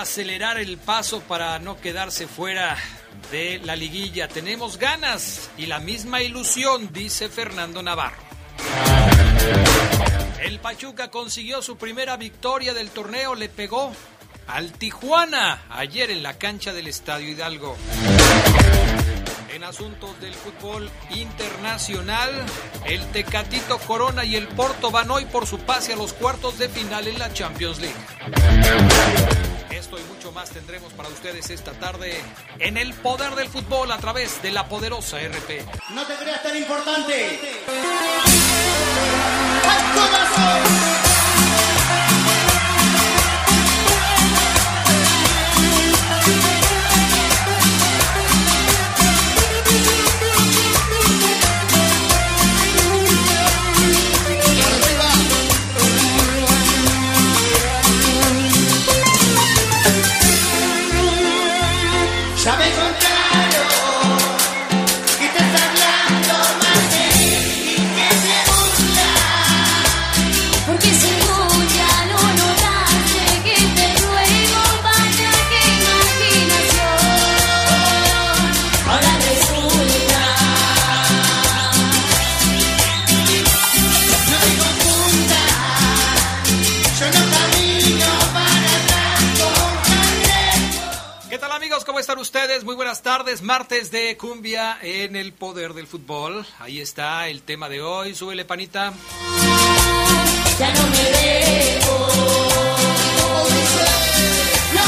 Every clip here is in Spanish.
Acelerar el paso para no quedarse fuera de la liguilla. Tenemos ganas y la misma ilusión, dice Fernando Navarro. El Pachuca consiguió su primera victoria del torneo, le pegó al Tijuana ayer en la cancha del Estadio Hidalgo. En asuntos del fútbol internacional, el Tecatito Corona y el Porto van hoy por su pase a los cuartos de final en la Champions League. Esto y mucho más tendremos para ustedes esta tarde en el poder del fútbol a través de la poderosa RP. No te creas tan importante. ¡Al corazón! Tardes. Martes de cumbia en el poder del fútbol. Ahí está el tema de hoy. Súbele, panita. Ya no me dejo. No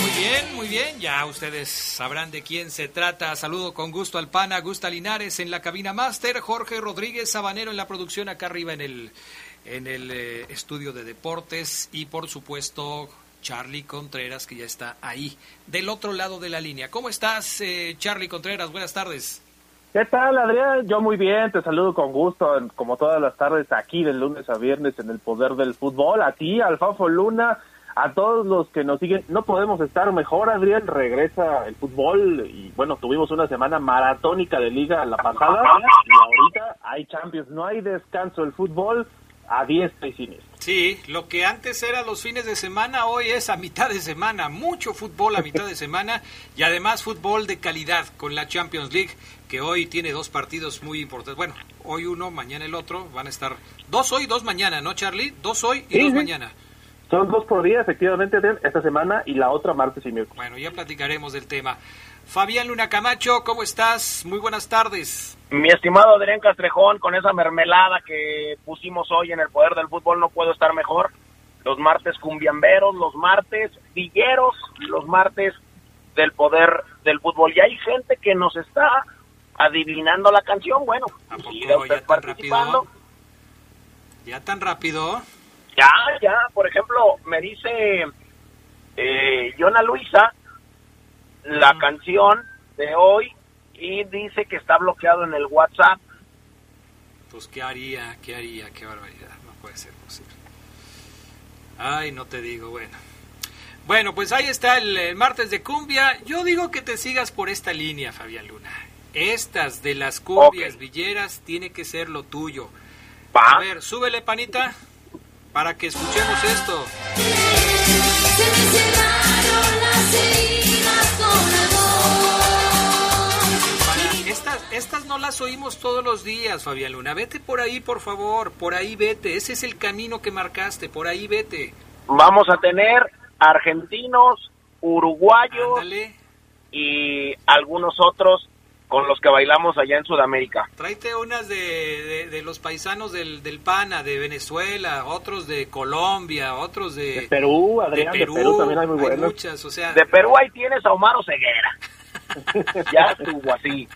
Muy bien, muy bien. Ya ustedes sabrán de quién se trata. Saludo con gusto al pana Gusta Linares en la cabina máster. Jorge Rodríguez Sabanero en la producción acá arriba en el en el eh, estudio de deportes y por supuesto Charlie Contreras, que ya está ahí, del otro lado de la línea. ¿Cómo estás, eh, Charlie Contreras? Buenas tardes. ¿Qué tal, Adrián? Yo muy bien, te saludo con gusto, como todas las tardes, aquí de lunes a viernes en el Poder del Fútbol. A ti, Alfafo Luna, a todos los que nos siguen. No podemos estar mejor, Adrián. Regresa el fútbol y, bueno, tuvimos una semana maratónica de liga la pasada y ahorita hay Champions. No hay descanso. El fútbol a diestra y siniestra. Sí, lo que antes era los fines de semana, hoy es a mitad de semana. Mucho fútbol a mitad de semana y además fútbol de calidad con la Champions League, que hoy tiene dos partidos muy importantes. Bueno, hoy uno, mañana el otro. Van a estar dos hoy, dos mañana, ¿no, Charlie? Dos hoy y dos mañana. Son dos por día, efectivamente, esta semana y la otra martes y miércoles. Bueno, ya platicaremos del tema. Fabián Luna Camacho, ¿cómo estás? Muy buenas tardes. Mi estimado Adrián Castrejón, con esa mermelada que pusimos hoy en el Poder del Fútbol, no puedo estar mejor. Los martes cumbiamberos, los martes villeros, los martes del Poder del Fútbol. Y hay gente que nos está adivinando la canción. Bueno, ¿A poco, ya tan rápido? ¿Ya tan rápido? Ya, ya. Por ejemplo, me dice eh, Yona Luisa la canción de hoy y dice que está bloqueado en el WhatsApp. Pues, ¿qué haría? ¿Qué haría? Qué barbaridad. No puede ser posible. Ay, no te digo, bueno. Bueno, pues ahí está el, martes de cumbia. Yo digo que te sigas por esta línea, Fabián Luna. Estas de las cumbias villeras tiene que ser lo tuyo. A ver, súbele, panita, para que escuchemos esto. Estas, no las oímos todos los días, Fabián Luna. Vete por ahí, por favor. Por ahí vete. Ese es el camino que marcaste. Por ahí vete. Vamos a tener argentinos, uruguayos y algunos otros con los que bailamos allá en Sudamérica. Tráete unas de, los paisanos del, del, PANA, de Venezuela, otros de Colombia, otros de, Perú, Adrián, de Perú, también hay muy buenos. muchas, o sea, de Perú ahí tienes a Omar Ceguera. ya estuvo así.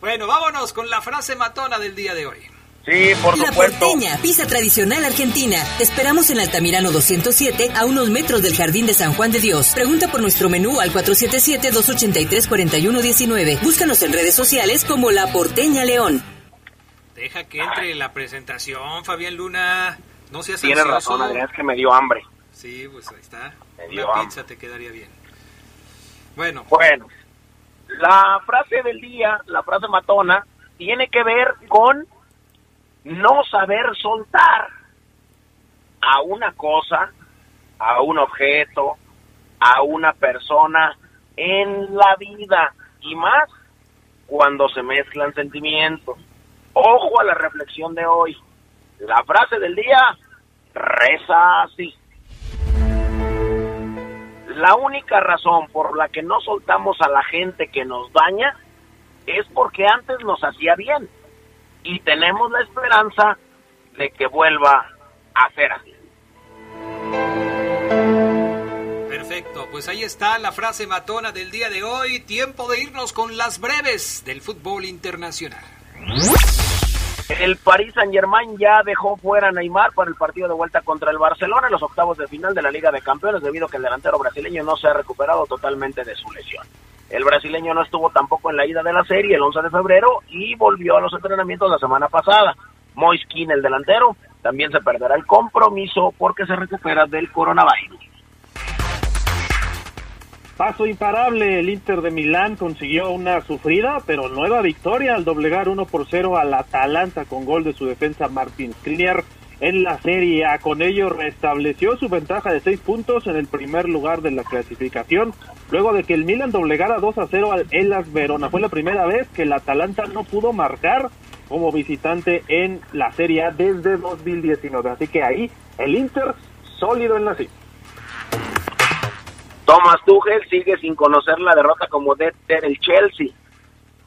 Bueno, vámonos con la frase matona del día de hoy. Sí, por La supuesto. Porteña, pizza tradicional argentina. Te esperamos en Altamirano 207, a unos metros del Jardín de San Juan de Dios. Pregunta por nuestro menú al 477-283-4119. Búscanos en redes sociales como La Porteña León. Deja que entre la presentación, Fabián Luna. No seas Tienes ansioso. razón, Adrián, es que me dio hambre. Sí, pues ahí está. Me Una dio hambre. pizza te quedaría bien. Bueno, Bueno, la frase del día, la frase matona, tiene que ver con no saber soltar a una cosa, a un objeto, a una persona en la vida y más cuando se mezclan sentimientos. Ojo a la reflexión de hoy. La frase del día reza así. La única razón por la que no soltamos a la gente que nos daña es porque antes nos hacía bien y tenemos la esperanza de que vuelva a ser así. perfecto. Pues ahí está la frase matona del día de hoy. Tiempo de irnos con las breves del fútbol internacional. El Paris Saint Germain ya dejó fuera a Neymar para el partido de vuelta contra el Barcelona en los octavos de final de la Liga de Campeones debido a que el delantero brasileño no se ha recuperado totalmente de su lesión. El brasileño no estuvo tampoco en la ida de la serie el 11 de febrero y volvió a los entrenamientos la semana pasada. Moiskin, el delantero, también se perderá el compromiso porque se recupera del coronavirus. Paso imparable, el Inter de Milán consiguió una sufrida pero nueva victoria al doblegar 1 por 0 al Atalanta con gol de su defensa Martin Skriniar en la Serie A. Con ello restableció su ventaja de 6 puntos en el primer lugar de la clasificación, luego de que el Milan doblegara 2 a 0 al Elas Verona. Fue la primera vez que el Atalanta no pudo marcar como visitante en la Serie A desde 2019. Así que ahí el Inter sólido en la cima. Thomas Tuchel sigue sin conocer la derrota como de el Chelsea.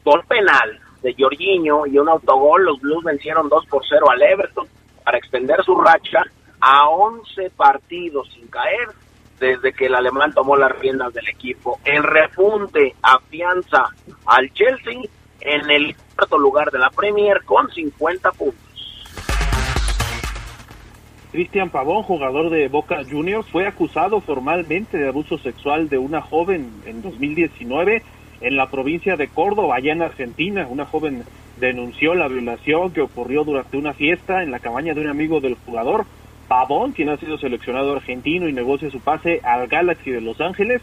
Gol penal de Jorginho y un autogol, los Blues vencieron 2 por 0 al Everton para extender su racha a 11 partidos sin caer desde que el alemán tomó las riendas del equipo. El repunte afianza al Chelsea en el cuarto lugar de la Premier con 50 puntos. Cristian Pavón, jugador de Boca Juniors, fue acusado formalmente de abuso sexual de una joven en 2019 en la provincia de Córdoba, allá en Argentina. Una joven denunció la violación que ocurrió durante una fiesta en la cabaña de un amigo del jugador. Pavón, quien ha sido seleccionado argentino y negocia su pase al Galaxy de Los Ángeles,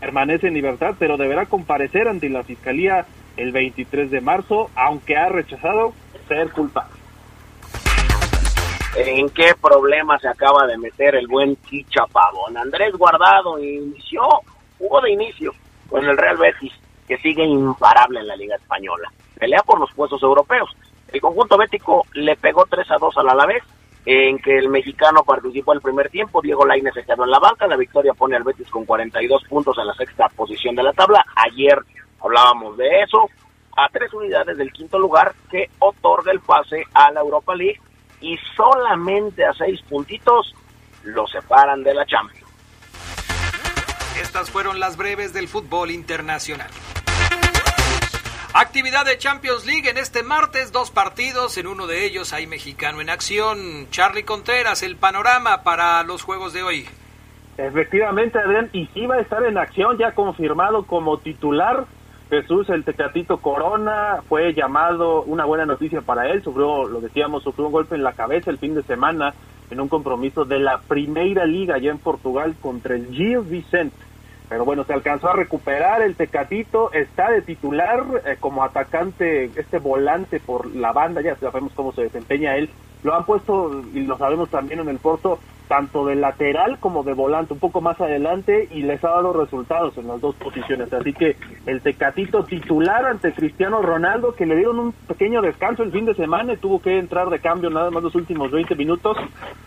permanece en libertad, pero deberá comparecer ante la fiscalía el 23 de marzo, aunque ha rechazado ser culpable. ¿En qué problema se acaba de meter el buen Chicha Pavón? Andrés Guardado inició, jugó de inicio con el Real Betis, que sigue imparable en la Liga Española. Pelea por los puestos europeos. El conjunto bético le pegó 3 a 2 al Alavés, en que el mexicano participó el primer tiempo. Diego Lainez se quedó en la banca. La victoria pone al Betis con 42 puntos en la sexta posición de la tabla. Ayer hablábamos de eso. A tres unidades del quinto lugar que otorga el pase a la Europa League y solamente a seis puntitos lo separan de la Champions. Estas fueron las breves del fútbol internacional. Actividad de Champions League en este martes, dos partidos, en uno de ellos hay mexicano en acción. Charlie Contreras, el panorama para los juegos de hoy. Efectivamente, Adrián, y sí va a estar en acción, ya confirmado como titular. Jesús, el Tecatito Corona, fue llamado, una buena noticia para él, sufrió, lo decíamos, sufrió un golpe en la cabeza el fin de semana en un compromiso de la Primeira Liga allá en Portugal contra el Gil Vicente. Pero bueno, se alcanzó a recuperar el Tecatito, está de titular eh, como atacante, este volante por la banda, ya sabemos cómo se desempeña él. Lo han puesto, y lo sabemos también en el Porto, tanto de lateral como de volante, un poco más adelante, y les ha dado resultados en las dos posiciones. Así que el Tecatito titular ante Cristiano Ronaldo, que le dieron un pequeño descanso el fin de semana y tuvo que entrar de cambio nada más los últimos 20 minutos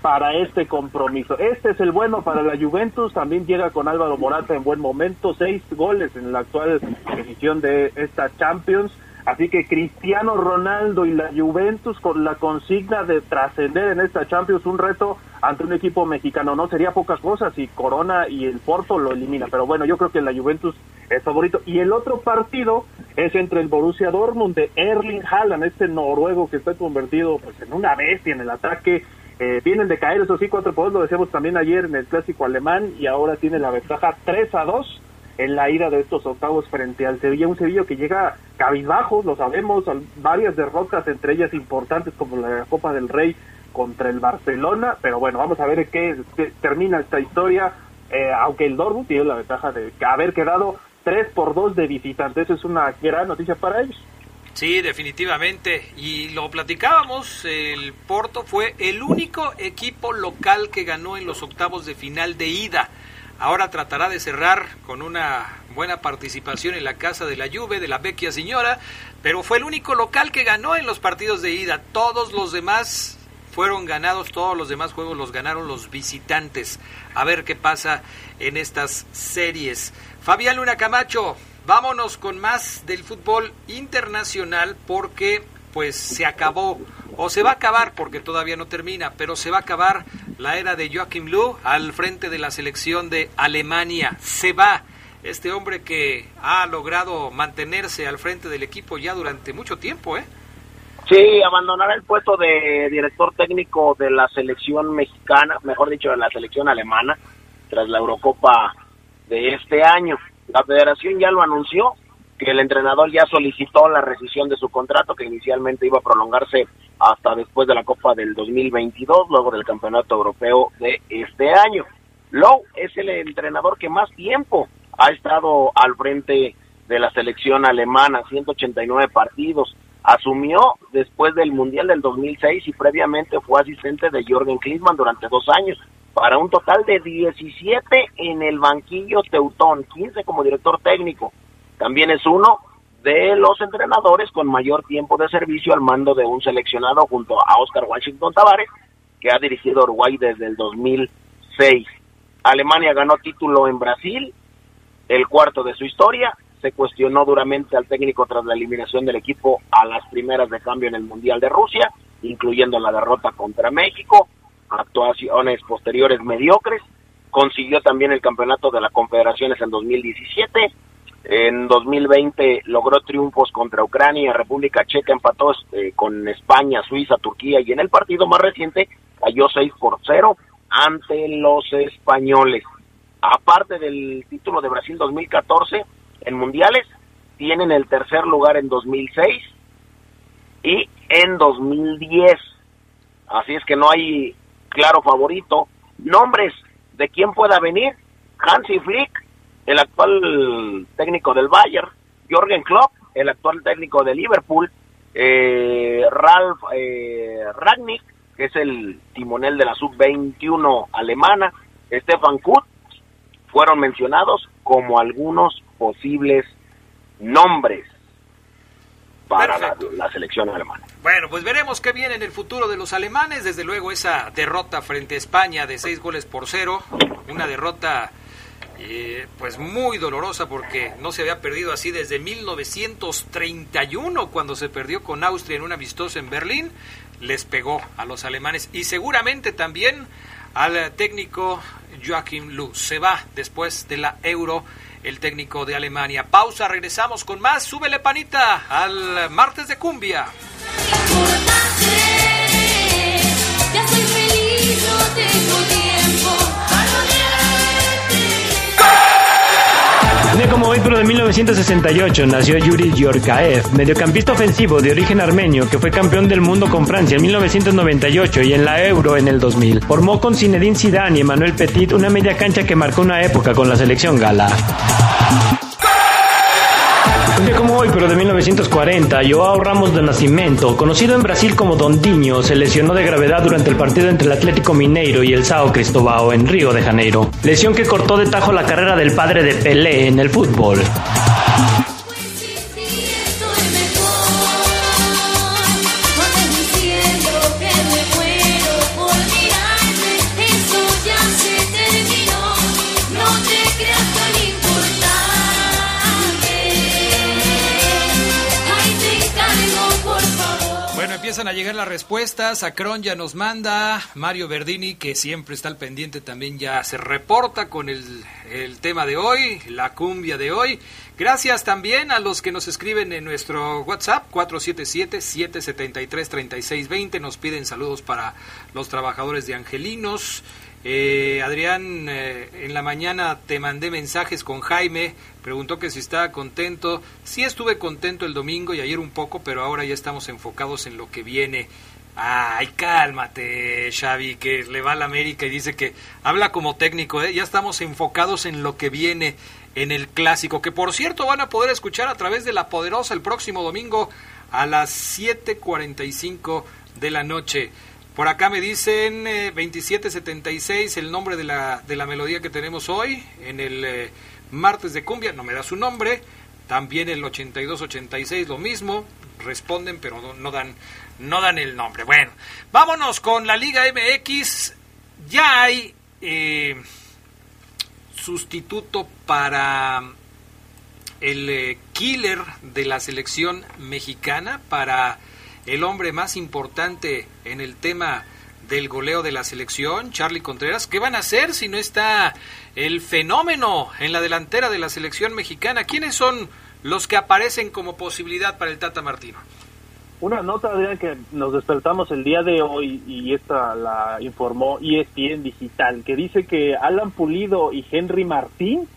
para este compromiso. Este es el bueno para la Juventus, también llega con Álvaro Morata en buen momento, seis goles en la actual edición de esta Champions. Así que Cristiano Ronaldo y la Juventus con la consigna de trascender en esta Champions un reto ante un equipo mexicano. No sería pocas cosas si Corona y el Porto lo elimina. Pero bueno, yo creo que la Juventus es favorito. Y el otro partido es entre el Borussia Dortmund de Erling Haaland, este noruego que está convertido pues en una bestia en el ataque. Eh, vienen de caer, eso sí, 4 por 2, lo decíamos también ayer en el clásico alemán y ahora tiene la ventaja 3 a 2 en la ida de estos octavos frente al Sevilla, un Sevilla que llega cabizbajo, lo sabemos, varias derrotas, entre ellas importantes como la Copa del Rey contra el Barcelona, pero bueno, vamos a ver qué, termina esta historia, eh, aunque el Dortmund tiene la ventaja de haber quedado 3 por 2 de visitantes, eso es una gran noticia para ellos. Sí, definitivamente. Y lo platicábamos, el Porto fue el único equipo local que ganó en los octavos de final de ida. Ahora tratará de cerrar con una buena participación en la casa de la Juve, de la Vecchia Señora, pero fue el único local que ganó en los partidos de ida. Todos los demás fueron ganados, todos los demás juegos los ganaron los visitantes. A ver qué pasa en estas series. Fabián Luna Camacho, vámonos con más del fútbol internacional porque pues se acabó o se va a acabar porque todavía no termina, pero se va a acabar la era de Joachim Löw al frente de la selección de Alemania. Se va este hombre que ha logrado mantenerse al frente del equipo ya durante mucho tiempo, ¿eh? Sí, abandonará el puesto de director técnico de la selección mexicana, mejor dicho, de la selección alemana, tras la Eurocopa de este año. La federación ya lo anunció, que el entrenador ya solicitó la rescisión de su contrato, que inicialmente iba a prolongarse hasta después de la Copa del 2022, luego del Campeonato Europeo de este año. Lowe es el entrenador que más tiempo ha estado al frente de la selección alemana, 189 partidos. Asumió después del Mundial del 2006 y previamente fue asistente de Jorgen Klinsmann durante dos años, para un total de 17 en el banquillo Teutón, 15 como director técnico. También es uno de los entrenadores con mayor tiempo de servicio al mando de un seleccionado junto a Oscar Washington Tavares, que ha dirigido Uruguay desde el 2006. Alemania ganó título en Brasil, el cuarto de su historia. Se cuestionó duramente al técnico tras la eliminación del equipo a las primeras de cambio en el Mundial de Rusia, incluyendo la derrota contra México, actuaciones posteriores mediocres. Consiguió también el campeonato de las Confederaciones en 2017 en 2020 logró triunfos contra Ucrania, República Checa empató este, con España, Suiza, Turquía y en el partido más reciente cayó 6 por 0 ante los españoles. Aparte del título de Brasil 2014 en mundiales, tienen el tercer lugar en 2006 y en 2010. Así es que no hay claro favorito. Nombres de quién pueda venir. Hansi Flick el actual técnico del Bayern, Jorgen Klopp, el actual técnico de Liverpool, eh, Ralf eh, Ragnick, que es el timonel de la sub-21 alemana, Stefan Kut, fueron mencionados como algunos posibles nombres para la, la, selección alemana. Bueno, pues veremos qué viene en el futuro de los alemanes. Desde luego esa derrota frente a España de seis goles por cero, una derrota pues muy dolorosa porque no se había perdido así desde 1931 cuando se perdió con Austria en una amistosa en Berlín, les pegó a los alemanes y seguramente también al técnico Joachim Löw. Se va después de la Euro el técnico de Alemania. Pausa, regresamos con más. Súbele panita al martes de cumbia. Día como hoy, pero de 1968, nació Yuri Yorkaev, mediocampista ofensivo de origen armenio que fue campeón del mundo con Francia en 1998 y en la Euro en el 2000. Formó con Zinedine Zidane y Emmanuel Petit una media cancha que marcó una época con la selección gala. Día como hoy, pero de 1940, Joao Ramos de Nascimento, conocido en Brasil como Dondinho, se lesionó de gravedad durante el partido entre el Atlético Mineiro y el Sao Cristóbal en Río de Janeiro. Lesión que cortó de tajo la carrera del padre de Pelé en el fútbol. Empiezan a llegar las respuestas. Acron ya nos manda. Mario Verdini, que siempre está al pendiente, también ya se reporta con el, el tema de hoy, la cumbia de hoy. Gracias también a los que nos escriben en nuestro WhatsApp 477-773-3620. Nos piden saludos para los trabajadores de Angelinos. Eh, Adrián, eh, en la mañana te mandé mensajes con Jaime, preguntó que si estaba contento. Sí estuve contento el domingo y ayer un poco, pero ahora ya estamos enfocados en lo que viene. Ay, cálmate, Xavi, que le va a la América y dice que habla como técnico, ¿eh? ya estamos enfocados en lo que viene en el clásico, que por cierto van a poder escuchar a través de La Poderosa el próximo domingo a las 7.45 de la noche. Por acá me dicen eh, 2776, el nombre de la, de la melodía que tenemos hoy, en el eh, martes de cumbia, no me da su nombre. También el 8286, lo mismo. Responden, pero no, dan, no dan el nombre. Bueno, vámonos con la Liga MX. Ya hay eh, sustituto para el eh, killer de la selección mexicana, para el hombre más importante en el tema del goleo de la selección, Charlie Contreras. ¿Qué van a hacer si no está el fenómeno en la delantera de la selección mexicana? ¿Quiénes son los que aparecen como posibilidad para el Tata Martino? Una nota, Adrián, que nos despertamos el día de hoy y esta la informó ESPN Digital, que dice que Alan Pulido y Henry Martín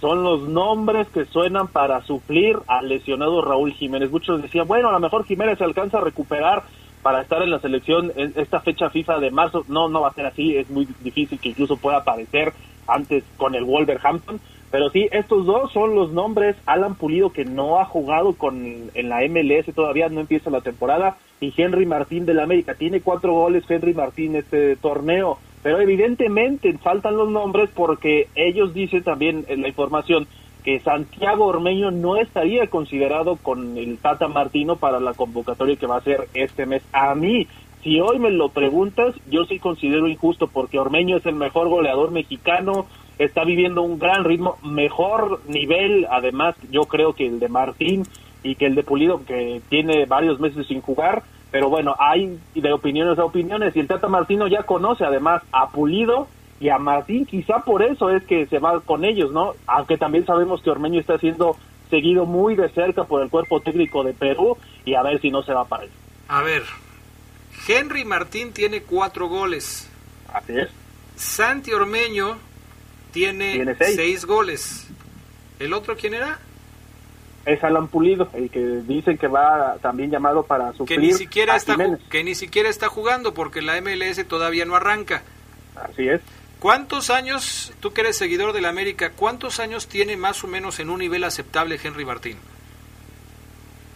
son los nombres que suenan para suplir al lesionado Raúl Jiménez. Muchos decían, bueno, a lo mejor Jiménez se alcanza a recuperar para estar en la selección en esta fecha FIFA de marzo. No, no va a ser así, es muy difícil que incluso pueda aparecer antes con el Wolverhampton. Pero sí, estos dos son los nombres. Alan Pulido, que no ha jugado con en la MLS, todavía no empieza la temporada. Y Henry Martín del América. Tiene cuatro goles Henry Martín este torneo. Pero evidentemente faltan los nombres porque ellos dicen también en la información que Santiago Ormeño no estaría considerado con el Tata Martino para la convocatoria que va a ser este mes. A mí, si hoy me lo preguntas, yo sí considero injusto porque Ormeño es el mejor goleador mexicano, está viviendo un gran ritmo, mejor nivel, además yo creo que el de Martín y que el de Pulido, que tiene varios meses sin jugar, pero bueno, hay de opiniones a opiniones y el Tata Martino ya conoce además a Pulido y a Martín, quizá por eso es que se va con ellos, ¿no? Aunque también sabemos que Ormeño está siendo seguido muy de cerca por el cuerpo técnico de Perú y a ver si no se va para él. A ver, Henry Martín tiene cuatro goles. Así es. Santi Ormeño tiene, Tiene seis. seis goles. ¿El otro quién era? Es Alan Pulido, el que dicen que va también llamado para Que suplir ni siquiera a está que ni siquiera está jugando porque la MLS todavía no arranca. Así es. ¿Cuántos años, tú que eres seguidor de la América, cuántos años tiene más o menos en un nivel aceptable Henry Martín?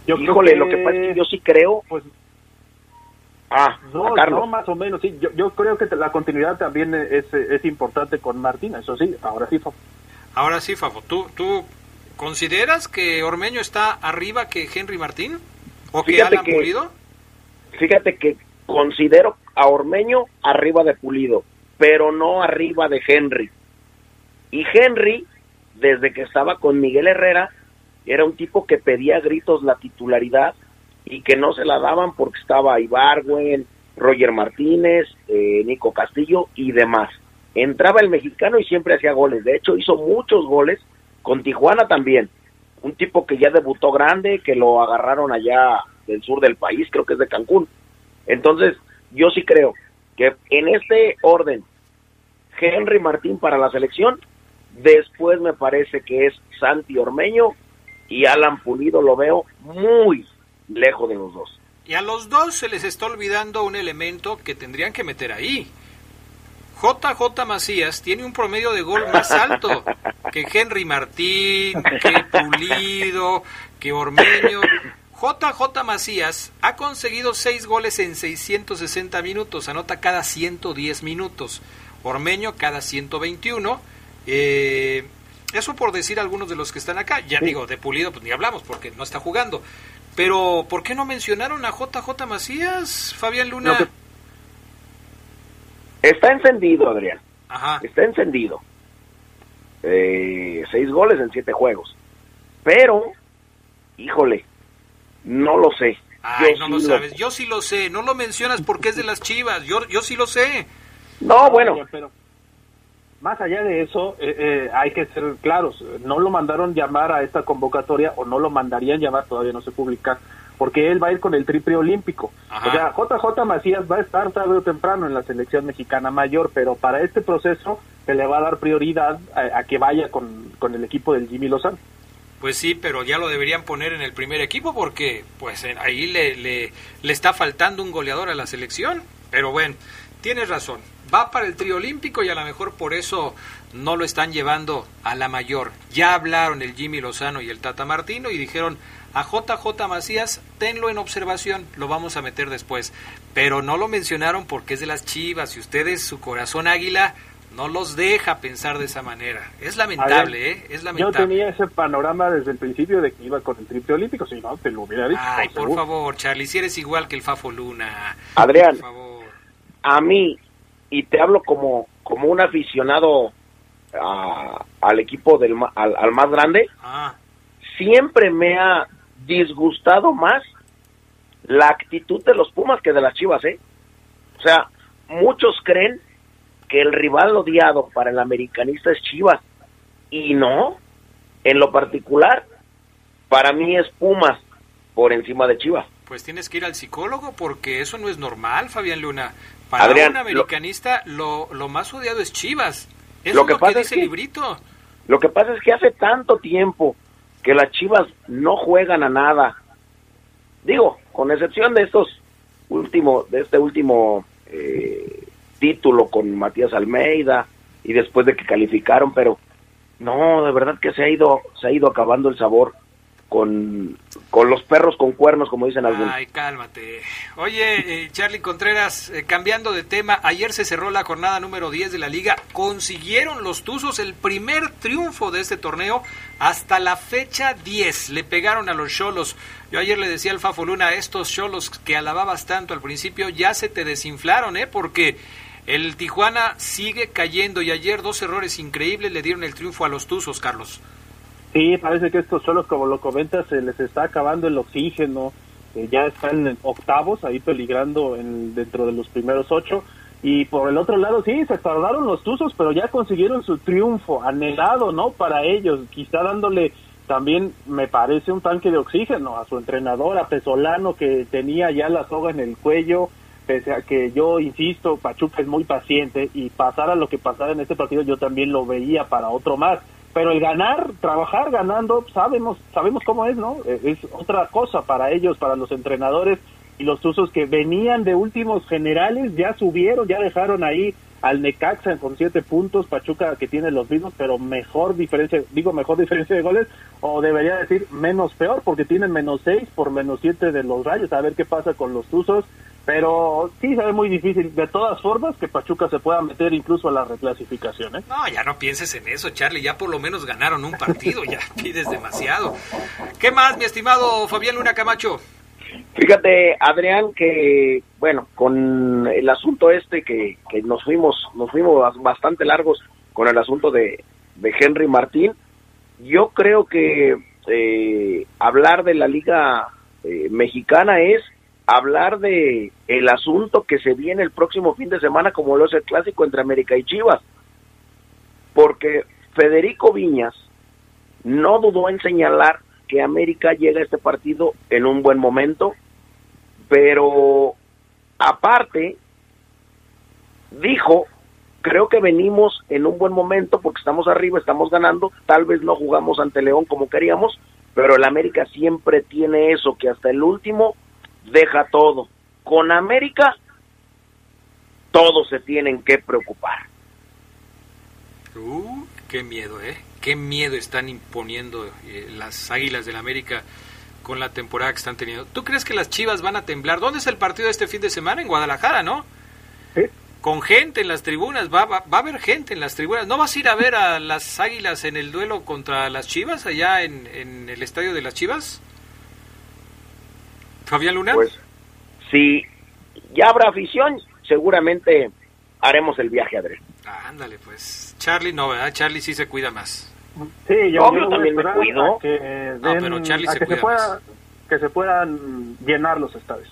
Yo Híjole, lo que pasa es que yo sí creo. Pues Ah, no, a Carlos. no, más o menos, sí. Yo, yo creo que la continuidad también es, es importante con Martín, eso sí, ahora sí. Fafo. Ahora sí, Fafo, ¿tú, ¿tú consideras que Ormeño está arriba que Henry Martín? ¿O que Alan que- Pulido? Fíjate que considero a Ormeño arriba de Pulido, pero no arriba de Henry. Y Henry, desde que estaba con Miguel Herrera, era un tipo que pedía a gritos la titularidad y que no se la daban porque estaba Ibargüen, Roger Martínez, eh, Nico Castillo y demás. Entraba el mexicano y siempre hacía goles. De hecho, hizo muchos goles con Tijuana también. Un tipo que ya debutó grande, que lo agarraron allá del sur del país, creo que es de Cancún. Entonces, yo sí creo que en este orden, Henry Martín para la selección, después me parece que es Santi Ormeño y Alan Pulido lo veo muy lejos de los dos. Y a los dos se les está olvidando un elemento que tendrían que meter ahí. JJ Macías tiene un promedio de gol más alto que Henry Martín, que Pulido, que Ormeño. JJ Macías ha conseguido seis goles en 660 minutos, anota cada 110 minutos. Ormeño cada 121. Eh, eso por decir algunos de los que están acá. Ya digo, de Pulido pues ni hablamos porque no está jugando. Pero, ¿por qué no mencionaron a JJ Macías, Fabián Luna? Está encendido, Adrián. Ajá. Está encendido. Eh, seis goles en siete juegos. Pero, híjole, no lo sé. Ay, Yo no sí lo lo- sabes. Yo sí lo sé. No lo mencionas porque es de las chivas. Yo, yo sí lo sé. No, bueno, Pero más allá de eso, eh, eh, hay que ser claros. No lo mandaron llamar a esta convocatoria o no lo mandarían llamar, todavía no se publica, porque él va a ir con el triple olímpico. Ajá. O sea, JJ Macías va a estar tarde o temprano en la selección mexicana mayor, pero para este proceso se le va a dar prioridad a, a que vaya con, con el equipo del Jimmy Lozano. Pues sí, pero ya lo deberían poner en el primer equipo porque pues en- ahí le, le, le está faltando un goleador a la selección. Pero bueno, tienes razón. Va para el trío olímpico y a lo mejor por eso no lo están llevando a la mayor. Ya hablaron el Jimmy Lozano y el Tata Martino y dijeron a JJ Macías, tenlo en observación, lo vamos a meter después. Pero no lo mencionaron porque es de las chivas y ustedes, su corazón águila, no los deja pensar de esa manera. Es lamentable, ¿eh? Es Yo lamentable. tenía ese panorama desde el principio de que iba con el triple olímpico, si no, te lo hubiera dicho. Ay, por seguro. favor, Charlie, si eres igual que el Fafo Luna. Adrián. Por favor. a mí, y te hablo como, como un aficionado a- al equipo del, al, al más grande, Ah, siempre me ha disgustado más la actitud de los Pumas que de las Chivas, ¿eh? O sea, muchos creen que el rival odiado para el americanista es Chivas. Y no, en lo particular, para mí es Pumas por encima de Chivas. pues tienes que ir al psicólogo porque eso no es normal, Fabián Luna. Para Adrián, un americanista lo, lo más odiado es Chivas. Eso Lo es que lo que pasa dice es el que- librito. Lo que pasa es que hace tanto tiempo que las Chivas no juegan a nada. Digo, con excepción de estos último, de este último eh, título con Matías Almeida y después de que calificaron, pero no, de verdad que se ha ido, se ha ido acabando el sabor con, con los perros con cuernos, como dicen algunos. Ay, cálmate. Oye, eh, Charlie Contreras, eh, cambiando de tema, ayer se cerró la jornada número 10 de la liga. Consiguieron los Tuzos el primer triunfo de este torneo hasta la fecha 10. Le pegaron a los Cholos. Yo ayer le decía al Fafo Luna, estos Cholos que alababas tanto al principio ya se te desinflaron, ¿eh? Porque el Tijuana sigue cayendo y ayer dos errores increíbles le dieron el triunfo a los Tuzos, Carlos. Sí, parece que estos solos, como lo comentas, se les está acabando el oxígeno. eh, ya están en octavos, ahí peligrando en, dentro de los primeros ocho. Y por el otro lado, sí, se tardaron los Tuzos, pero ya consiguieron su triunfo, anhelado, ¿no? Para ellos, quizá dándole también, me parece, un tanque de oxígeno a su entrenador, a Pesolano, que tenía ya la soga en el cuello, pese a que yo insisto, Pachuca es muy paciente y pasara lo que pasara en este partido, yo también lo veía para otro más. Pero el ganar, trabajar ganando, sabemos, sabemos cómo es, ¿no? Es otra cosa para ellos, para los entrenadores y los Tuzos que venían de últimos generales, ya subieron, ya dejaron ahí al Necaxa con siete puntos, Pachuca que tiene los mismos, pero mejor diferencia, digo mejor diferencia de goles, o debería decir menos peor, porque tienen menos seis por menos siete de los rayos, a ver qué pasa con los Tuzos, pero sí se ve muy difícil, de todas formas, que Pachuca se pueda meter incluso a la reclasificación, ¿eh? No, ya no pienses en eso, Charlie. Ya por lo menos ganaron un partido. Ya pides demasiado. ¿Qué más, mi estimado Fabián Luna Camacho? Fíjate, Adrián, que bueno, con el asunto este que, que nos fuimos, nos fuimos bastante largos con el asunto de, de Henry Martín, yo creo que eh, hablar de la liga eh, mexicana es hablar de el asunto que se viene el próximo fin de semana como lo es el clásico entre América y Chivas, porque Federico Viñas no dudó en señalar que América llega a este partido en un buen momento, pero aparte dijo, creo que venimos en un buen momento porque estamos arriba, estamos ganando, tal vez no jugamos ante León como queríamos, pero el América siempre tiene eso, que hasta el último deja todo. Con América todos se tienen que preocupar. Uh, qué miedo, ¿eh? Qué miedo están imponiendo eh, las Águilas del América con la temporada que están teniendo. ¿Tú crees que las Chivas van a temblar? ¿Dónde es el partido de este fin de semana? En Guadalajara, ¿no? Sí. Con gente en las tribunas, va, va, va a haber gente en las tribunas. ¿No vas a ir a ver a las Águilas en el duelo contra las Chivas allá en, en el estadio de las Chivas? Fabián Luna. Pues si ya habrá afición, seguramente haremos el viaje, Adrián. Ah, ándale, pues. Charlie no, ¿verdad? Charlie sí se cuida más. Sí, yo, a también me cuido. a que, No, pero Charlie a se que cuida pueda, que se puedan llenar los estadios.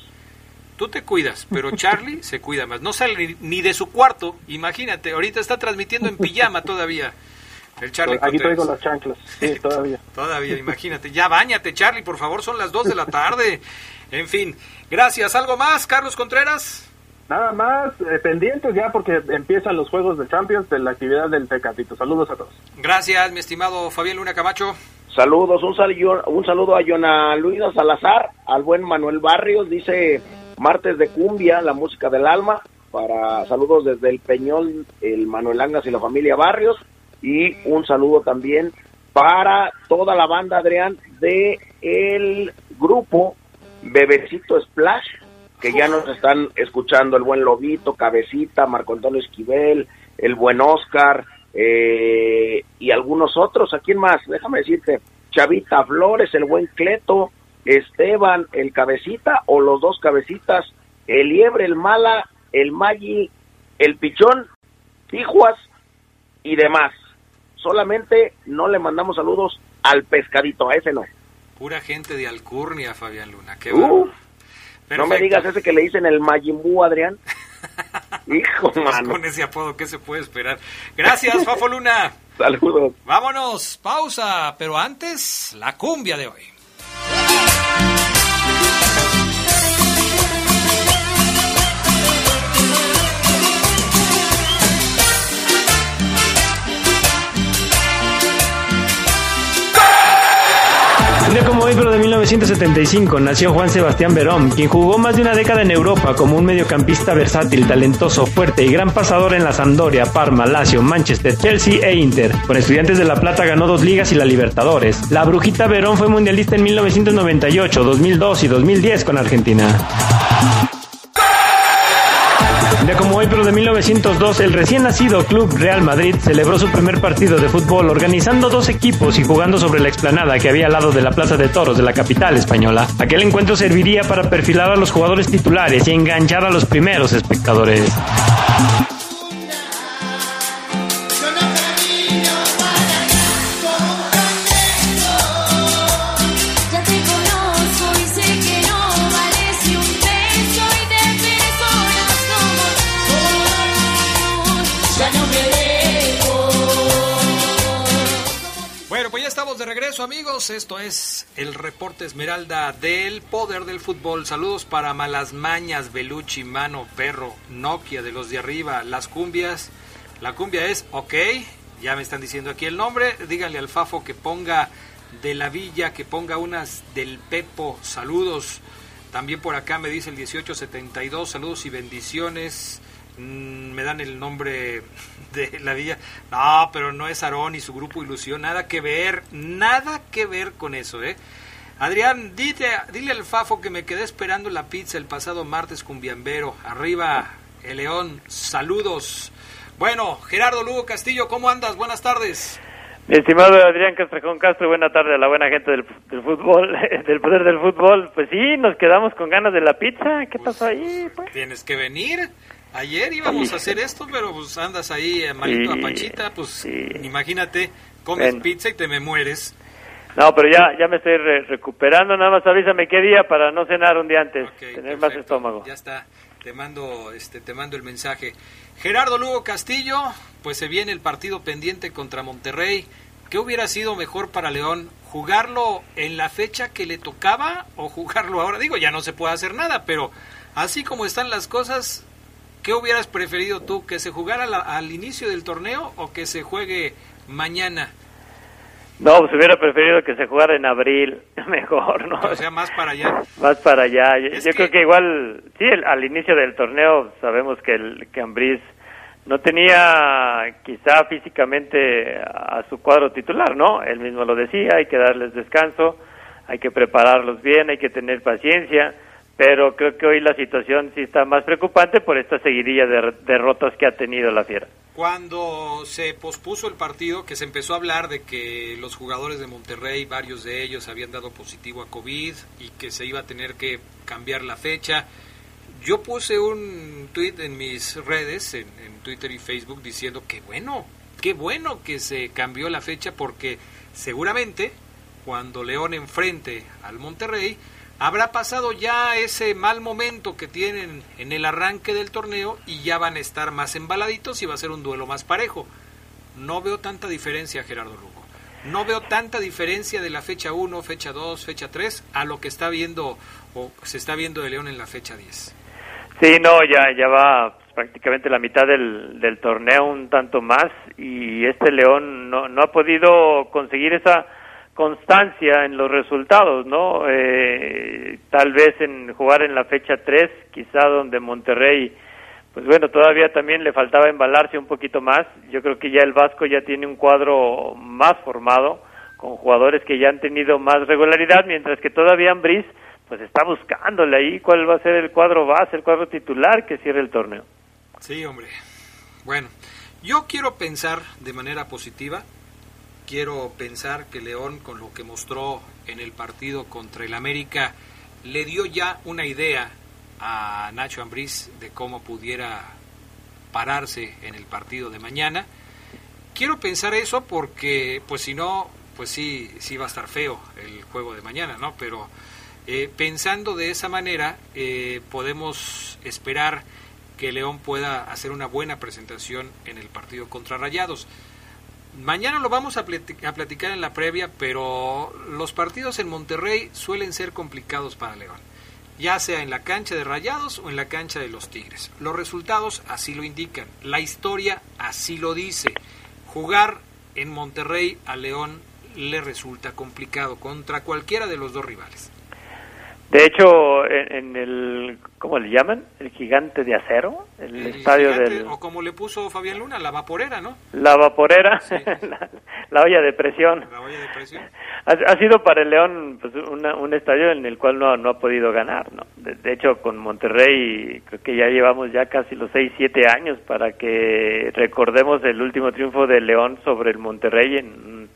Tú te cuidas, pero Charlie se cuida más. No sale ni, ni de su cuarto. Imagínate, ahorita está transmitiendo en pijama todavía. El Charlie Aquí Contreras. traigo las chanclas, sí, todavía. Todavía, imagínate. Ya bañate, Charlie, por favor, son las 2 de la tarde. En fin, gracias. ¿Algo más, Carlos Contreras? Nada más, eh, pendientes ya porque empiezan los juegos de Champions de la actividad del Tecatito. Saludos a todos. Gracias, mi estimado Fabián Luna Camacho. Saludos, un, sal- un saludo a Yona Luisa Salazar, al buen Manuel Barrios, dice martes de cumbia, la música del alma, para saludos desde el Peñol, el Manuel Angas y la familia Barrios, y un saludo también para toda la banda, Adrián, de el grupo Bebecito Splash, que ya nos están escuchando el buen Lobito, Cabecita, Marco Antonio Esquivel, el buen Oscar, eh, y algunos otros. ¿A quién más? Déjame decirte, Chavita Flores, el buen Cleto, Esteban, el Cabecita, o los dos Cabecitas, el Liebre, el Mala, el Maggi, el Pichón, Tijuas y demás. Solamente no le mandamos saludos al pescadito, a ese no. Pura gente de Alcurnia, Fabián Luna. Qué Uh, no me digas ese que le dicen el Majimbu, Adrián. Hijo, Pues mano. con ese apodo, ¿qué se puede esperar? Gracias, Fafo Luna. Saludos. Vámonos, pausa, pero antes, la cumbia de hoy. Hoy, de 1975, nació Juan Sebastián Verón, quien jugó más de una década en Europa como un mediocampista versátil, talentoso, fuerte y gran pasador en la Sampdoria, Parma, Lazio, Manchester, Chelsea e Inter. Con Estudiantes de La Plata ganó dos ligas y la Libertadores. La Brujita Verón fue mundialista en 1998, 2002 y 2010 con Argentina. Día como hoy, pero de 1902, el recién nacido Club Real Madrid celebró su primer partido de fútbol organizando dos equipos y jugando sobre la explanada que había al lado de la Plaza de Toros de la capital española. Aquel encuentro serviría para perfilar a los jugadores titulares y enganchar a los primeros espectadores. De regreso, amigos. Esto es el reporte Esmeralda del poder del fútbol. Saludos para Malas Mañas, Beluchi, Mano, Perro, Nokia de los de arriba, las cumbias. La cumbia es ok. Ya me están diciendo aquí el nombre. Díganle al Fafo que ponga de la villa, que ponga unas del Pepo. Saludos. También por acá me dice el 1872. Saludos y bendiciones. Mm, me dan el nombre de la villa. No, pero no es Aarón y su grupo Ilusión. Nada que ver, nada que ver con eso, ¿eh? Adrián, dile, dile al Fafo que me quedé esperando la pizza el pasado martes cumbiambero. Arriba, el León. Saludos. Bueno, Gerardo Lugo Castillo, ¿cómo andas? Buenas tardes. Mi estimado Adrián Castrejón Castro, buena tarde a la buena gente del, del fútbol, del poder del fútbol. Pues sí, nos quedamos con ganas de la pizza. ¿Qué pasó ahí? Pues? Tienes que venir. Ayer íbamos a hacer esto, pero pues andas ahí eh, malito Sí, a Panchita, pues sí. imagínate, comes Bueno. pizza y te me mueres. No, pero ya, ya me estoy re- recuperando. Nada más avísame qué día para no cenar un día antes, tener más estómago. Ya está. Te mando, este, te mando el mensaje. Gerardo Lugo Castillo, pues se viene el partido pendiente contra Monterrey. ¿Qué hubiera sido mejor para León? ¿Jugarlo en la fecha que le tocaba o jugarlo ahora? Digo, ya no se puede hacer nada, pero así como están las cosas, ¿qué hubieras preferido tú? ¿Que se jugara la- al inicio del torneo o que se juegue mañana? No, pues hubiera preferido que se jugara en abril, mejor, ¿no? O sea, más para allá. Más para allá. Yo, Es yo que- creo que igual, sí, el- al inicio del torneo sabemos que el que Ambriz no tenía quizá físicamente a su cuadro titular, ¿no? Él mismo lo decía, hay que darles descanso, hay que prepararlos bien, hay que tener paciencia, pero creo que hoy la situación sí está más preocupante por esta seguidilla de derrotas que ha tenido la Fiera. Cuando se pospuso el partido, que se empezó a hablar de que los jugadores de Monterrey, varios de ellos habían dado positivo a COVID y que se iba a tener que cambiar la fecha, yo puse un tweet en mis redes, en, en Twitter y Facebook, diciendo que bueno, qué bueno que se cambió la fecha porque seguramente cuando León enfrente al Monterrey, habrá pasado ya ese mal momento que tienen en el arranque del torneo y ya van a estar más embaladitos y va a ser un duelo más parejo. No veo tanta diferencia, Gerardo Lugo. No veo tanta diferencia de la fecha 1, fecha 2, fecha 3 a lo que está viendo o se está viendo de León en la fecha 10. Sí, no, ya, ya va prácticamente la mitad del, del torneo, un tanto más, y este León no, no ha podido conseguir esa constancia en los resultados, ¿no? Eh, tal vez en jugar en la fecha 3, quizá donde Monterrey, pues bueno, todavía también le faltaba embalarse un poquito más. Yo creo que ya el Vasco ya tiene un cuadro más formado, con jugadores que ya han tenido más regularidad, mientras que todavía Ambris, pues está buscándole ahí cuál va a ser el cuadro base, el cuadro titular que cierre el torneo. Sí, hombre. Bueno, yo quiero pensar de manera positiva quiero pensar que León, con lo que mostró en el partido contra el América, le dio ya una idea a Nacho Ambriz de cómo pudiera pararse en el partido de mañana. Quiero pensar eso porque, pues si no, pues sí, sí va a estar feo el juego de mañana, ¿no? Pero eh, pensando de esa manera, eh, podemos esperar que León pueda hacer una buena presentación en el partido contra Rayados. Mañana lo vamos a platicar, en la previa, pero los partidos en Monterrey suelen ser complicados para León, ya sea en la cancha de Rayados o en la cancha de los Tigres. Los resultados así lo indican, la historia así lo dice. Jugar en Monterrey a León le resulta complicado contra cualquiera de los dos rivales. De hecho, en, en el, ¿cómo le llaman? El gigante de acero, el, El estadio gigante, del... O como le puso Fabián Luna, la vaporera, ¿no? La vaporera, Sí. la, la olla de presión. La olla de presión. Ha, ha sido para el León pues, una- un estadio en el cual no, no ha podido ganar, ¿no? De, de hecho, con Monterrey creo que ya llevamos ya casi los 6, 7 años para que recordemos el último triunfo de León sobre el Monterrey en, un-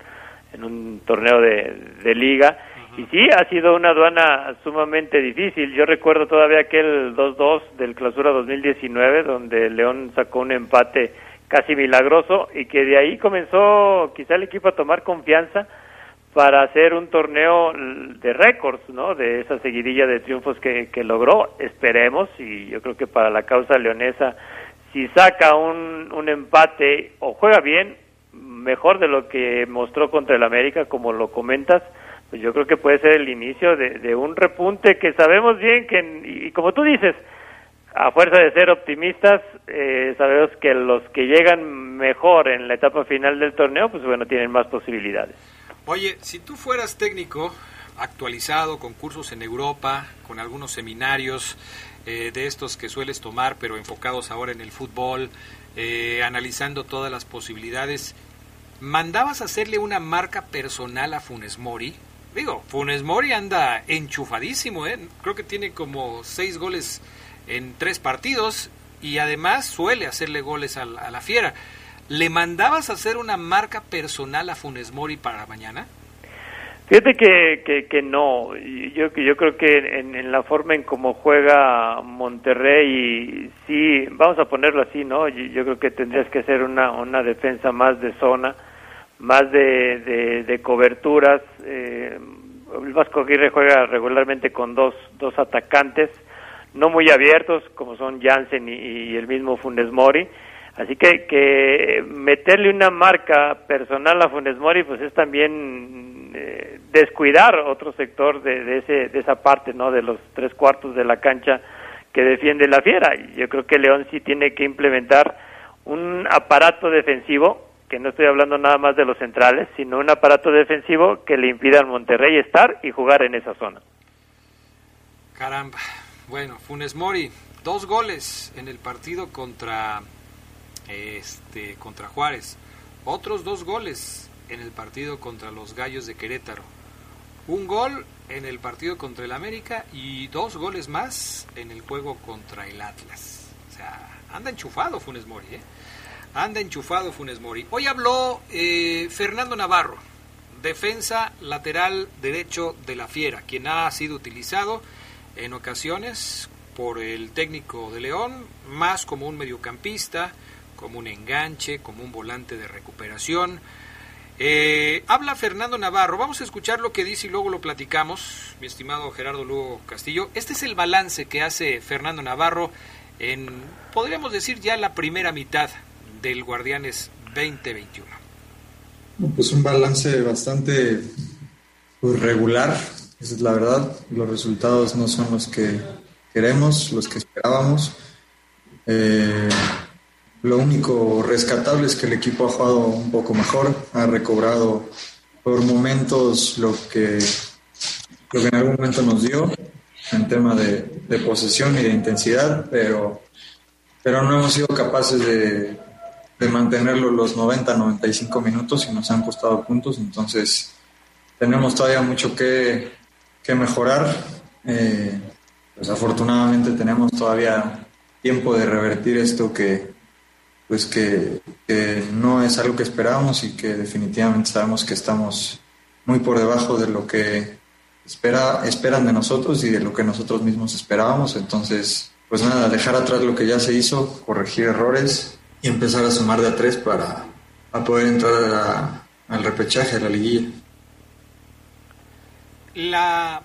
en un torneo de, de liga. Y sí, ha sido una aduana sumamente difícil. Yo recuerdo todavía aquel 2-2 del clausura 2019, donde León sacó un empate casi milagroso y que de ahí comenzó quizá el equipo a tomar confianza para hacer un torneo de récords, ¿no? De esa seguidilla de triunfos que, que logró. Esperemos, y yo creo que para la causa leonesa, si saca un, un empate o juega bien, mejor de lo que mostró contra el América, como lo comentas, pues yo creo que puede ser el inicio de, un repunte que sabemos bien que, y como tú dices, a fuerza de ser optimistas, eh, sabemos que los que llegan mejor en la etapa final del torneo, pues bueno, tienen más posibilidades. Oye, si tú fueras técnico actualizado, con cursos en Europa, con algunos seminarios eh, de estos que sueles tomar, pero enfocados ahora en el fútbol, eh, analizando todas las posibilidades, ¿mandabas hacerle una marca personal a Funes Mori? Digo, Funes Mori anda enchufadísimo, ¿eh? Creo que tiene como seis goles en tres partidos y además suele hacerle goles a, la- a la fiera. ¿Le mandabas hacer una marca personal a Funes Mori para mañana? Fíjate que, que, que no, yo, yo creo que en, la forma en cómo juega Monterrey, sí, vamos a ponerlo así, ¿no? Yo, yo creo que tendrías que hacer una, una defensa más de zona, más de, de, coberturas. Eh, el Vasco Aguirre juega regularmente con dos, dos atacantes, no muy abiertos, como son Jansen y, el mismo Funes Mori. Así que, que meterle una marca personal a Funes Mori, pues es también eh, descuidar otro sector de, de, ese, de esa parte, ¿no? De los tres cuartos de la cancha que defiende la fiera. Yo creo que León sí tiene que implementar un aparato defensivo, que no estoy hablando nada más de los centrales, sino un aparato defensivo que le impida al Monterrey estar y jugar en esa zona. Caramba. Bueno, Funes Mori, dos goles en el partido contra este contra Juárez. Otros dos goles en el partido contra los Gallos de Querétaro. Un gol en el partido contra el América y dos goles más en el juego contra el Atlas. O sea, anda enchufado Funes Mori, ¿eh? Anda enchufado Funes Mori. Hoy habló eh, Fernando Navarro, defensa lateral derecho de la Fiera, quien ha sido utilizado en ocasiones por el técnico de León, más como un mediocampista, como un enganche, como un volante de recuperación. Eh, habla Fernando Navarro. Vamos a escuchar lo que dice y luego lo platicamos, mi estimado Gerardo Lugo Castillo. Este es el balance que hace Fernando Navarro en, podríamos decir, ya la primera mitad del Guardianes 2021. Pues un balance bastante pues, regular, esa es la verdad. Los resultados no son los que queremos, los que esperábamos. Eh, lo único rescatable es que el equipo ha jugado un poco mejor, ha recobrado por momentos lo que, lo que en algún momento nos dio en tema de, de posesión y de intensidad, pero, pero no hemos sido capaces de, de mantenerlo los 90, 95 minutos y nos han costado puntos, entonces tenemos todavía mucho que, que mejorar. Eh, pues afortunadamente tenemos todavía tiempo de revertir esto que, pues que, que, no es algo que esperábamos y que definitivamente sabemos que estamos muy por debajo de lo que espera, esperan de nosotros y de lo que nosotros mismos esperábamos. Entonces, pues nada, dejar atrás lo que ya se hizo, corregir errores y empezar a sumar de a tres para, para poder entrar a al repechaje, a la liguilla. La,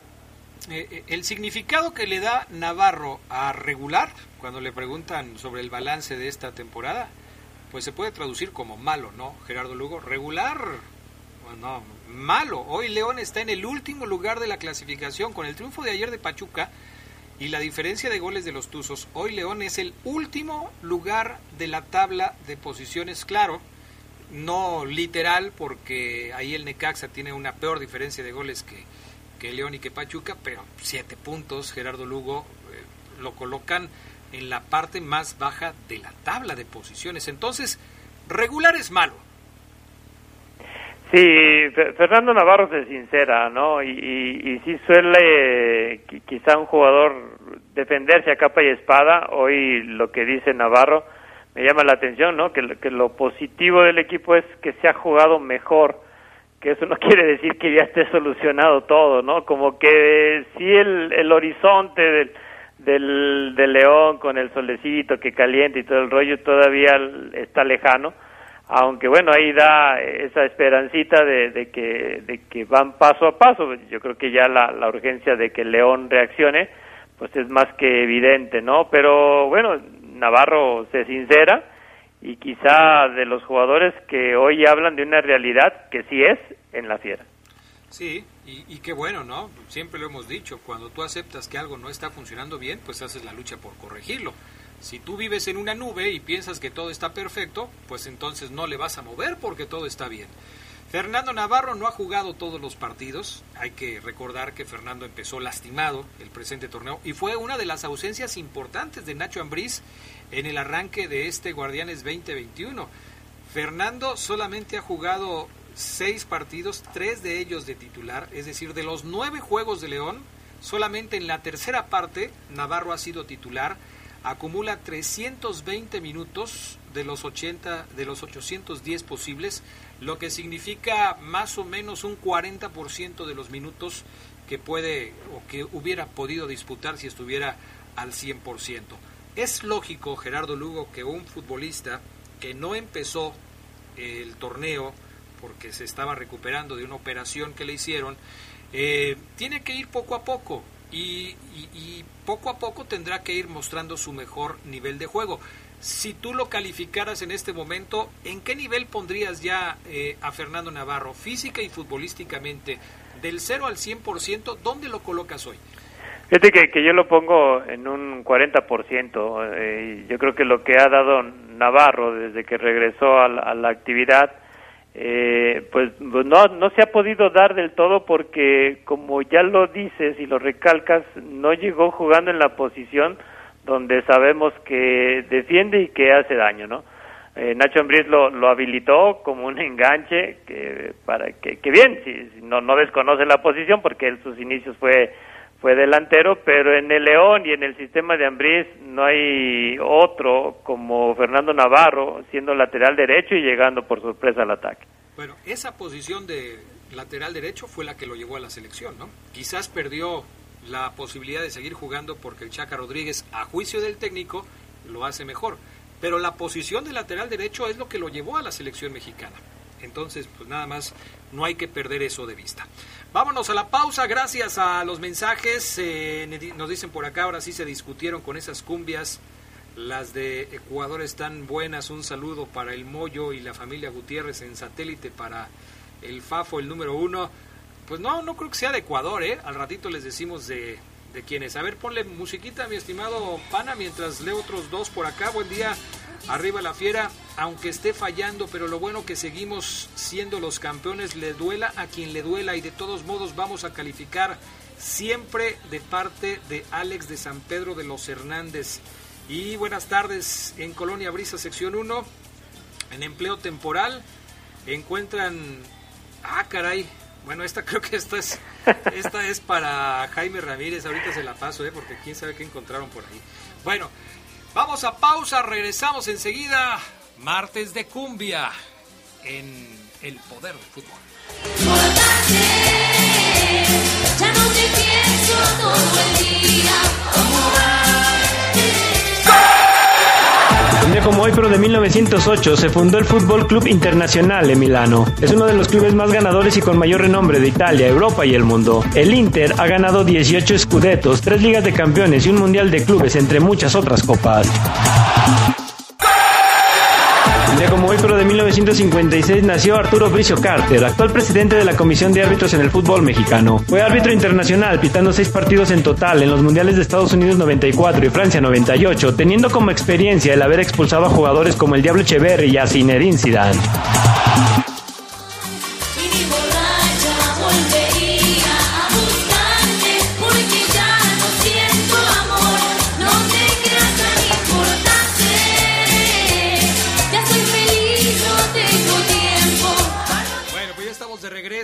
eh, el significado que le da Navarro a regular, cuando le preguntan sobre el balance de esta temporada, pues se puede traducir como malo, ¿no, Gerardo Lugo? Regular, bueno, malo. Hoy León está en el último lugar de la clasificación con el triunfo de ayer de Pachuca y la diferencia de goles de los Tuzos. Hoy León es el último lugar de la tabla de posiciones, claro, no literal, porque ahí el Necaxa tiene una peor diferencia de goles que, que León y que Pachuca, pero siete puntos, Gerardo Lugo, eh, lo colocan en la parte más baja de la tabla de posiciones. Entonces, regular es malo. Sí, Fernando Navarro se sincera, ¿no? Y, y, y sí suele quizá un jugador defenderse a capa y espada. Hoy lo que dice Navarro me llama la atención, ¿no? Que, que lo positivo del equipo es que se ha jugado mejor que eso no quiere decir que ya esté solucionado todo, ¿no? Como que sí el, horizonte del, del, del León con el solecito que calienta y todo el rollo todavía está lejano, aunque bueno, ahí da esa esperancita de, que, de que van paso a paso. Yo creo que ya la, la urgencia de que León reaccione, pues es más que evidente, ¿no? Pero bueno, Navarro se sincera y quizá de los jugadores que hoy hablan de una realidad que sí es en la fiera. Sí, y, y, qué bueno, ¿no? Siempre lo hemos dicho, cuando tú aceptas que algo no está funcionando bien, pues haces la lucha por corregirlo. Si tú vives en una nube y piensas que todo está perfecto, pues entonces no le vas a mover porque todo está bien. Fernando Navarro no ha jugado todos los partidos. Hay que recordar que Fernando empezó lastimado el presente torneo y fue una de las ausencias importantes de Nacho Ambriz en el arranque de este Guardianes 2021. Fernando solamente ha jugado seis partidos, tres de ellos de titular, es decir, de los nueve juegos de León, solamente en la tercera parte Navarro ha sido titular, acumula 320 minutos de los 80 de los 810 posibles, lo que significa más o menos un 40% de los minutos que puede o que hubiera podido disputar si estuviera al 100%. Es lógico, Gerardo Lugo, que un futbolista que no empezó el torneo porque se estaba recuperando de una operación que le hicieron, eh, tiene que ir poco a poco y, y, poco a poco tendrá que ir mostrando su mejor nivel de juego. Si tú lo calificaras en este momento, ¿en qué nivel pondrías ya eh, a Fernando Navarro, física y futbolísticamente, del 0 al 100%? ¿Dónde lo colocas hoy? Fíjate que, que yo lo pongo en un 40%. Eh, yo creo que lo que ha dado Navarro desde que regresó a a la actividad, eh, pues no, no se ha podido dar del todo porque, como ya lo dices y lo recalcas, no llegó jugando en la posición donde sabemos que defiende y que hace daño, ¿no? Eh, Nacho Ambriz lo, lo habilitó como un enganche que para que, bien, si, no, no desconoce la posición porque sus inicios fue fue delantero, pero en el León y en el sistema de Ambriz no hay otro como Fernando Navarro siendo lateral derecho y llegando por sorpresa al ataque. Bueno, esa posición de lateral derecho fue la que lo llevó a la selección, ¿no? Quizás perdió la posibilidad de seguir jugando porque el Chaca Rodríguez, a juicio del técnico, lo hace mejor. Pero la posición de lateral derecho es lo que lo llevó a la selección mexicana. Entonces, pues nada más, no hay que perder eso de vista. Vámonos a la pausa, gracias a los mensajes. eh, nos dicen por acá, ahora sí se discutieron con esas cumbias. Las de Ecuador están buenas. Un saludo para el Moyo y la familia Gutiérrez en satélite para el Fafo, el número uno. Pues no, no creo que sea de Ecuador, ¿eh? Al ratito les decimos de, de quién es. A ver, ponle musiquita, mi estimado pana, mientras leo otros dos por acá. Buen día, arriba la fiera. Aunque esté fallando, pero lo bueno que seguimos siendo los campeones, le duela a quien le duela y de todos modos vamos a calificar siempre de parte de Alex de San Pedro de los Hernández. Y buenas tardes en Colonia Brisa, sección 1. En empleo temporal encuentran... Ah, caray. Bueno, esta creo que esta es, esta es para Jaime Ramírez. Ahorita se la paso, ¿eh? porque quién sabe qué encontraron por ahí. Bueno, vamos a pausa. Regresamos enseguida. Martes de cumbia en el poder del fútbol. Ya no te pienso todo el día. ¿Cómo Un día como hoy, pero de 1908, se fundó el Fútbol Club Internacional de Milano. Es uno de los clubes más ganadores y con mayor renombre de Italia, Europa y el mundo. El Inter ha ganado 18 Scudetos, 3 Ligas de Campeones y un Mundial de Clubes, entre muchas otras copas. 1956, nació Arturo Bricio Carter, actual presidente de la Comisión de Árbitros en el fútbol mexicano. Fue árbitro internacional, pitando seis partidos en total en los Mundiales de Estados Unidos 94 y Francia 98, teniendo como experiencia el haber expulsado a jugadores como el Diablo Echeverri y a Zinedine Zidane.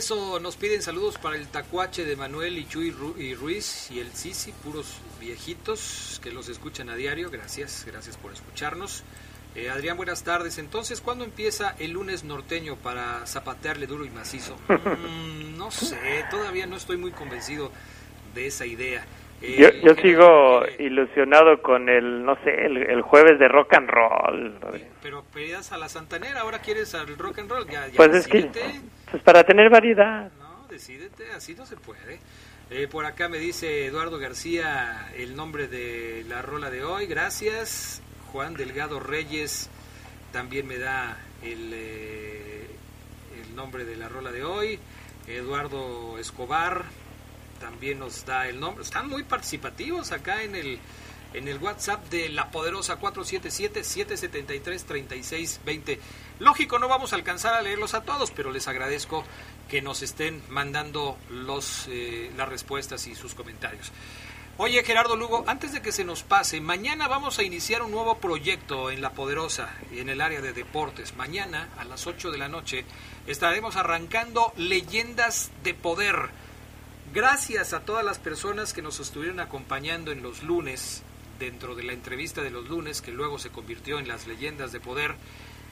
Regreso. Nos piden saludos para el tacuache de Manuel y Chuy Ru- y Ruiz y el Sisi, puros viejitos que los escuchan a diario. Gracias, gracias por escucharnos. Eh, Adrián, buenas tardes. Entonces, ¿cuándo empieza el lunes norteño para zapatearle duro y macizo? Mm, no sé, todavía no estoy muy convencido de esa idea. Eh, Yo, yo sigo ilusionado con el, no sé, el, el jueves de rock and roll. Pero pedías a la Santanera, ahora quieres al rock and roll. Ya, ya Pues es que. Pues para tener variedad. No, decídete, así no se puede. Eh, por acá me dice Eduardo García el nombre de la rola de hoy, gracias. Juan Delgado Reyes también me da el, eh, el nombre de la rola de hoy. Eduardo Escobar también nos da el nombre. Están muy participativos acá en el, en el WhatsApp de la poderosa 477-773-3620. Lógico, no vamos a alcanzar a leerlos a todos, pero les agradezco que nos estén mandando los, eh, las respuestas y sus comentarios. Oye, Gerardo Lugo, antes de que se nos pase, mañana vamos a iniciar un nuevo proyecto en La Poderosa, en el área de deportes. Mañana, a las 8 de la noche, estaremos arrancando Leyendas de Poder. Gracias a todas las personas que nos estuvieron acompañando en los lunes, dentro de la entrevista de los lunes, que luego se convirtió en las leyendas de poder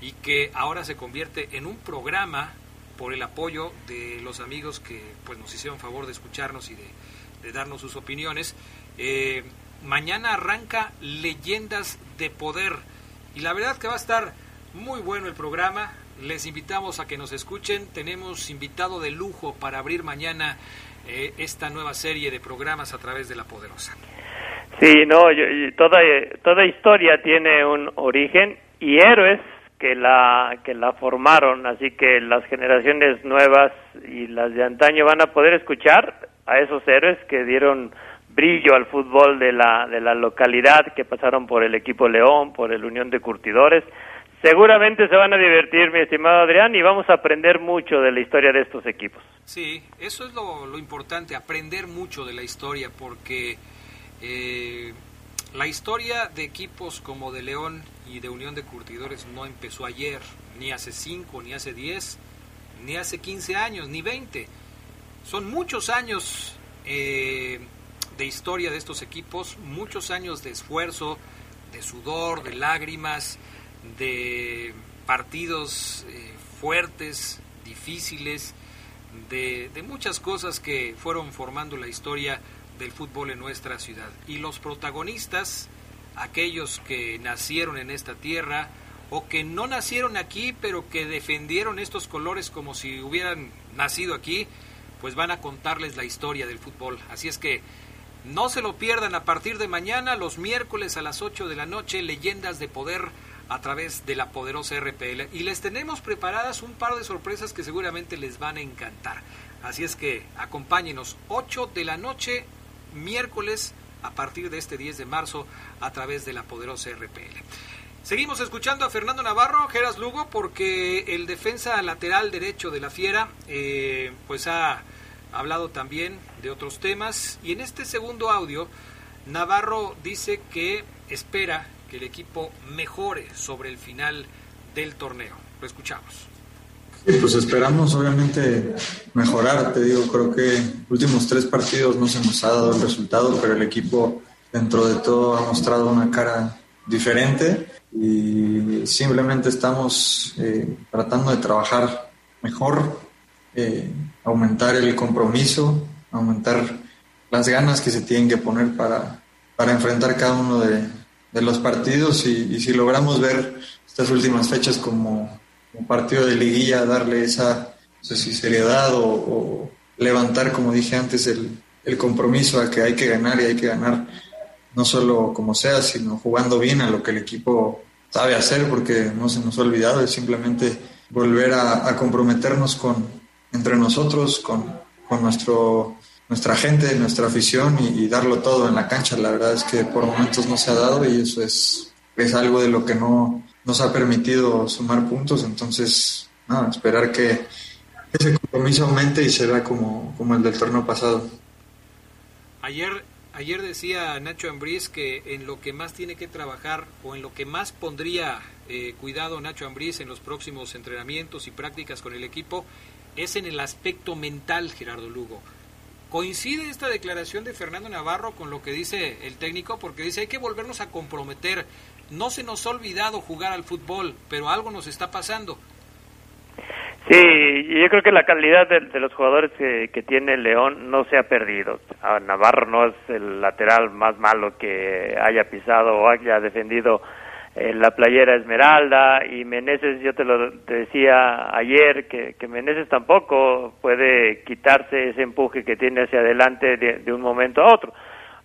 y que ahora se convierte en un programa por el apoyo de los amigos que pues nos hicieron favor de escucharnos y de, darnos sus opiniones. Eh, mañana arranca Leyendas de Poder y la verdad que va a estar muy bueno el programa. Les invitamos a que nos escuchen. Tenemos invitado de lujo para abrir mañana eh, esta nueva serie de programas a través de La Poderosa. Sí, no, toda, toda historia tiene un origen y héroes que la, que la formaron, así que las generaciones nuevas y las de antaño van a poder escuchar a esos héroes que dieron brillo al fútbol de la, de la localidad, que pasaron por el equipo León, por el Unión de Curtidores. Seguramente se van a divertir, mi estimado Adrián, y vamos a aprender mucho de la historia de estos equipos. Sí, eso es lo, lo importante, aprender mucho de la historia, porque eh, la historia de equipos como de León y de Unión de Curtidores no empezó ayer, ni hace 5, ni hace 10, ni hace 15 años, ni 20. Son muchos años eh, de historia de estos equipos, muchos años de esfuerzo, de sudor, de lágrimas, de partidos eh, fuertes, difíciles, de, de muchas cosas que fueron formando la historia del fútbol en nuestra ciudad. Y los protagonistas, aquellos que nacieron en esta tierra o que no nacieron aquí, pero que defendieron estos colores como si hubieran nacido aquí, pues van a contarles la historia del fútbol. Así es que no se lo pierdan a partir de mañana, los miércoles a las 8 de la noche, Leyendas de Poder a través de la poderosa RPL. Y les tenemos preparadas un par de sorpresas que seguramente les van a encantar. Así es que acompáñenos 8 de la noche, miércoles a partir de este 10 de marzo a través de la poderosa RPL. Seguimos escuchando a Fernando Navarro, Geras Lugo, porque el defensa lateral derecho de la Fiera, eh, pues ha hablado también de otros temas. Y en este segundo audio, Navarro dice que espera que el equipo mejore sobre el final del torneo. Lo escuchamos. Pues esperamos obviamente mejorar, te digo, creo que últimos tres partidos no se nos ha dado el resultado, pero el equipo dentro de todo ha mostrado una cara diferente. Y simplemente estamos eh, tratando de trabajar mejor, eh, aumentar el compromiso, aumentar las ganas que se tienen que poner para, para enfrentar cada uno de, de los partidos. Y si logramos ver estas últimas fechas como un partido de liguilla, darle esa no sé si seriedad o, levantar, como dije antes, el, el, compromiso a que hay que ganar y hay que ganar no solo como sea, sino jugando bien a lo que el equipo sabe hacer, porque no se nos ha olvidado, es simplemente volver a, a comprometernos con, entre nosotros, con, con nuestro, nuestra gente, nuestra afición y, y, darlo todo en la cancha. La verdad es que por momentos no se ha dado y eso es, es algo de lo que no nos ha permitido sumar puntos, entonces esperar que ese compromiso aumente y se como, como el del torneo pasado. Ayer, ayer decía Nacho Ambriz que en lo que más tiene que trabajar o en lo que más pondría eh, cuidado Nacho Ambriz en los próximos entrenamientos y prácticas con el equipo es en el aspecto mental, Gerardo Lugo. ¿Coincide esta declaración de Fernando Navarro con lo que dice el técnico? Porque dice hay que volvernos a comprometer no se nos ha olvidado jugar al fútbol, pero algo nos está pasando. Sí, yo creo que la calidad de, los jugadores que, tiene León no se ha perdido. Navarro no es el lateral más malo que haya pisado o haya defendido eh, la playera Esmeralda y Meneses, yo te lo te decía ayer, que, que Meneses tampoco puede quitarse ese empuje que tiene hacia adelante de, de un momento a otro.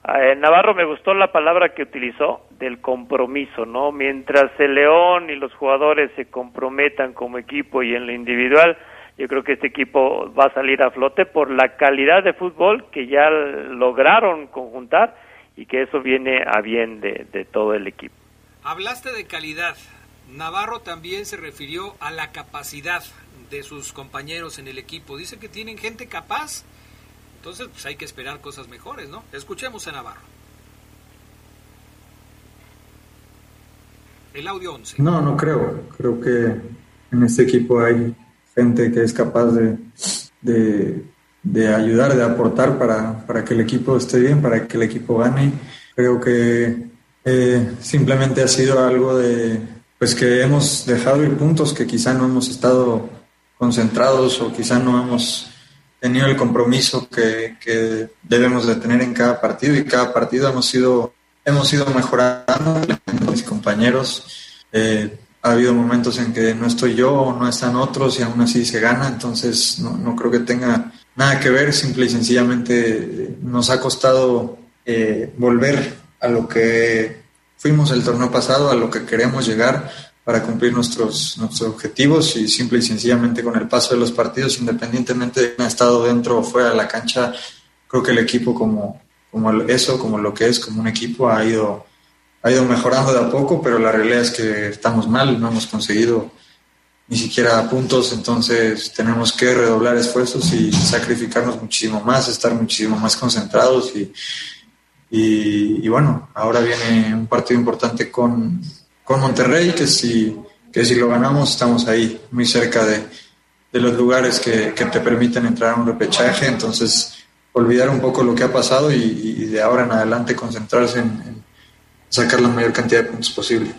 Eh, Navarro me gustó la palabra que utilizó del compromiso, ¿no? Mientras el León y los jugadores se comprometan como equipo y en lo individual, yo creo que este equipo va a salir a flote por la calidad de fútbol que ya lograron conjuntar y que eso viene a bien de, de todo el equipo. Hablaste de calidad. Navarro también se refirió a la capacidad de sus compañeros en el equipo. Dice que tienen gente capaz entonces, pues hay que esperar cosas mejores, ¿no? Escuchemos a Navarro. El audio 11. No, no creo. Creo que en este equipo hay gente que es capaz de, de, de ayudar, de aportar para, para, que el equipo esté bien, para que el equipo gane. Creo que eh, simplemente ha sido algo de, pues que hemos dejado ir puntos que quizá no hemos estado concentrados o quizá no hemos tenido el compromiso que, que, debemos de tener en cada partido y cada partido hemos ido, hemos ido mejorando. Mis compañeros. Eh, ha habido momentos en que no estoy yo no están otros y aún así se gana, entonces no, no creo que tenga nada que ver, simple y sencillamente nos ha costado eh, volver a lo que fuimos el torneo pasado, a lo que queremos llegar para cumplir nuestros, nuestros objetivos y simple y sencillamente con el paso de los partidos, independientemente de que ha estado dentro o fuera de la cancha, creo que el equipo como, como eso, como lo que es, como un equipo, ha ido, ha ido mejorando de a poco, pero la realidad es que estamos mal, no hemos conseguido ni siquiera puntos, entonces tenemos que redoblar esfuerzos y sacrificarnos muchísimo más, estar muchísimo más concentrados y, y bueno, ahora viene un partido importante con con Monterrey, que si, que si lo ganamos estamos ahí, muy cerca de, de los lugares que, que, te permiten entrar a un repechaje, entonces olvidar un poco lo que ha pasado y, de ahora en adelante concentrarse en, en, sacar la mayor cantidad de puntos posible.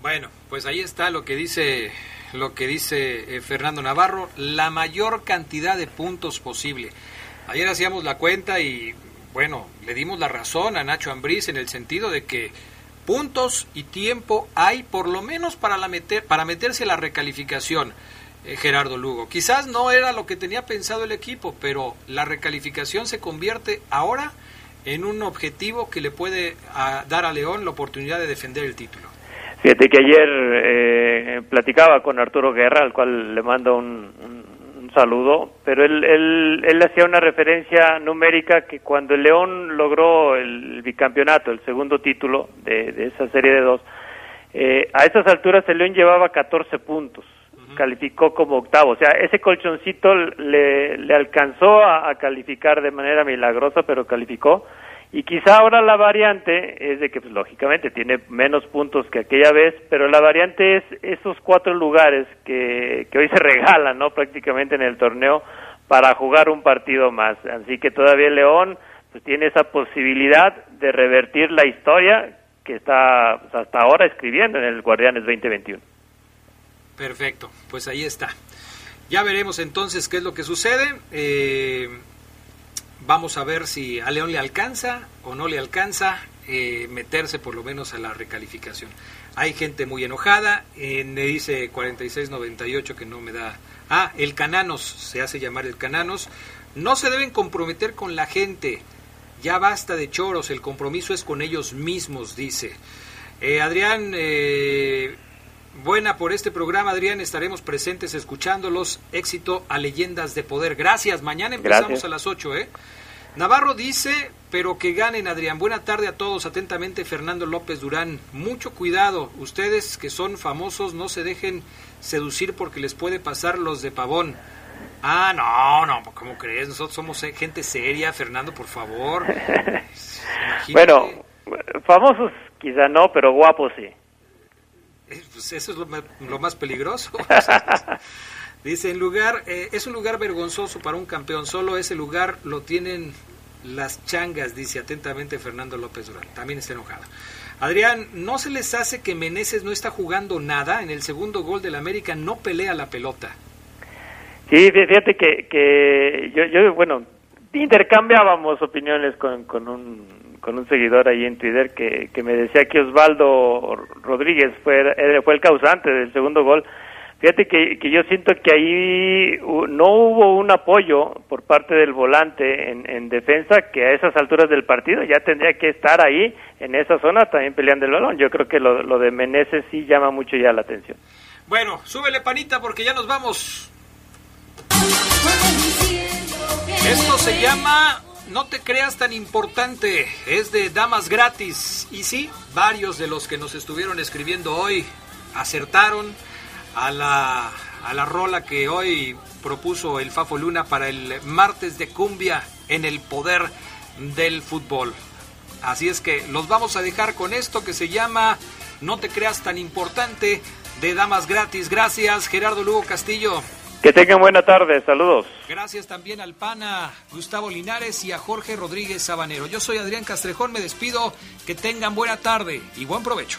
Bueno, pues ahí está lo que dice lo que dice eh, Fernando Navarro, la mayor cantidad de puntos posible. Ayer hacíamos la cuenta y bueno, le dimos la razón a Nacho Ambriz en el sentido de que puntos y tiempo hay por lo menos para, la meter, para meterse la recalificación. eh, Gerardo Lugo. Quizás no era lo que tenía pensado el equipo, pero la recalificación se convierte ahora en un objetivo que le puede dar a León la oportunidad de defender el título. Fíjate que ayer eh, platicaba con Arturo Guerra, al cual le mando un- un saludo, pero él, él, él hacía una referencia numérica que cuando el León logró el bicampeonato, el segundo título de, de esa serie de dos, eh, a esas alturas el León llevaba 14 puntos, calificó como octavo, o sea, ese colchoncito le, le alcanzó a, a calificar de manera milagrosa, pero calificó. Y quizá ahora la variante es de que, pues, lógicamente, tiene menos puntos que aquella vez, pero la variante es esos cuatro lugares que, que hoy se regalan, ¿no? Prácticamente en el torneo para jugar un partido más. Así que todavía León pues, tiene esa posibilidad de revertir la historia que está pues, hasta ahora escribiendo en el Guardianes 2021. Perfecto, pues ahí está. Ya veremos entonces qué es lo que sucede. Eh, vamos a ver si a León le alcanza o no le alcanza eh, meterse por lo menos a la recalificación. Hay gente muy enojada, eh, me dice 4698 que no me da... Ah, el Cananos, se hace llamar el Cananos. No se deben comprometer con la gente. Ya basta de choros, el compromiso es con ellos mismos, dice. Eh, Adrián, eh, buena por este programa, Adrián. Estaremos presentes escuchándolos. Éxito a Leyendas de Poder. Gracias. Mañana empezamos Gracias. a las 8, ¿eh? Navarro dice, pero que ganen, Adrián. Buena tarde a todos. Atentamente, Fernando López Durán. Mucho cuidado. Ustedes que son famosos, no se dejen seducir porque les puede pasar los de pavón. Ah, no, no, ¿cómo crees? Nosotros somos eh, gente seria, Fernando, por favor. Imagínate. Bueno, famosos quizá no, pero guapos sí. Eh, Pues eso es lo más peligroso. Dice, en lugar, eh, es un lugar vergonzoso para un campeón, solo ese lugar lo tienen las changas, dice atentamente Fernando López Durán. También está enojado. Adrián, ¿no se les hace que Meneses no está jugando nada? En el segundo gol del América no pelea la pelota. Sí, fí- fíjate que, que yo, yo, bueno, intercambiábamos opiniones con, con, un, con un seguidor ahí en Twitter que, que me decía que Osvaldo Rodríguez fue, fue el causante del segundo gol. Fíjate que, que yo siento que ahí no hubo un apoyo por parte del volante en, en defensa que a esas alturas del partido ya tendría que estar ahí en esa zona también peleando el balón. Yo creo que lo, lo de Meneses sí llama mucho ya la atención. Bueno, súbele panita porque ya nos vamos. Esto se llama No te creas tan importante, es de Damas Gratis. Y sí, varios de los que nos estuvieron escribiendo hoy acertaron a la, a la rola que hoy propuso el Fafo Luna para el martes de cumbia en el poder del fútbol. Así es que los vamos a dejar con esto que se llama No te creas tan importante de Damas Gratis. Gracias Gerardo Lugo Castillo. Que tengan buena tarde, saludos. Gracias también al pana Gustavo Linares y a Jorge Rodríguez Sabanero. Yo soy Adrián Castrejón, me despido. Que tengan buena tarde y buen provecho.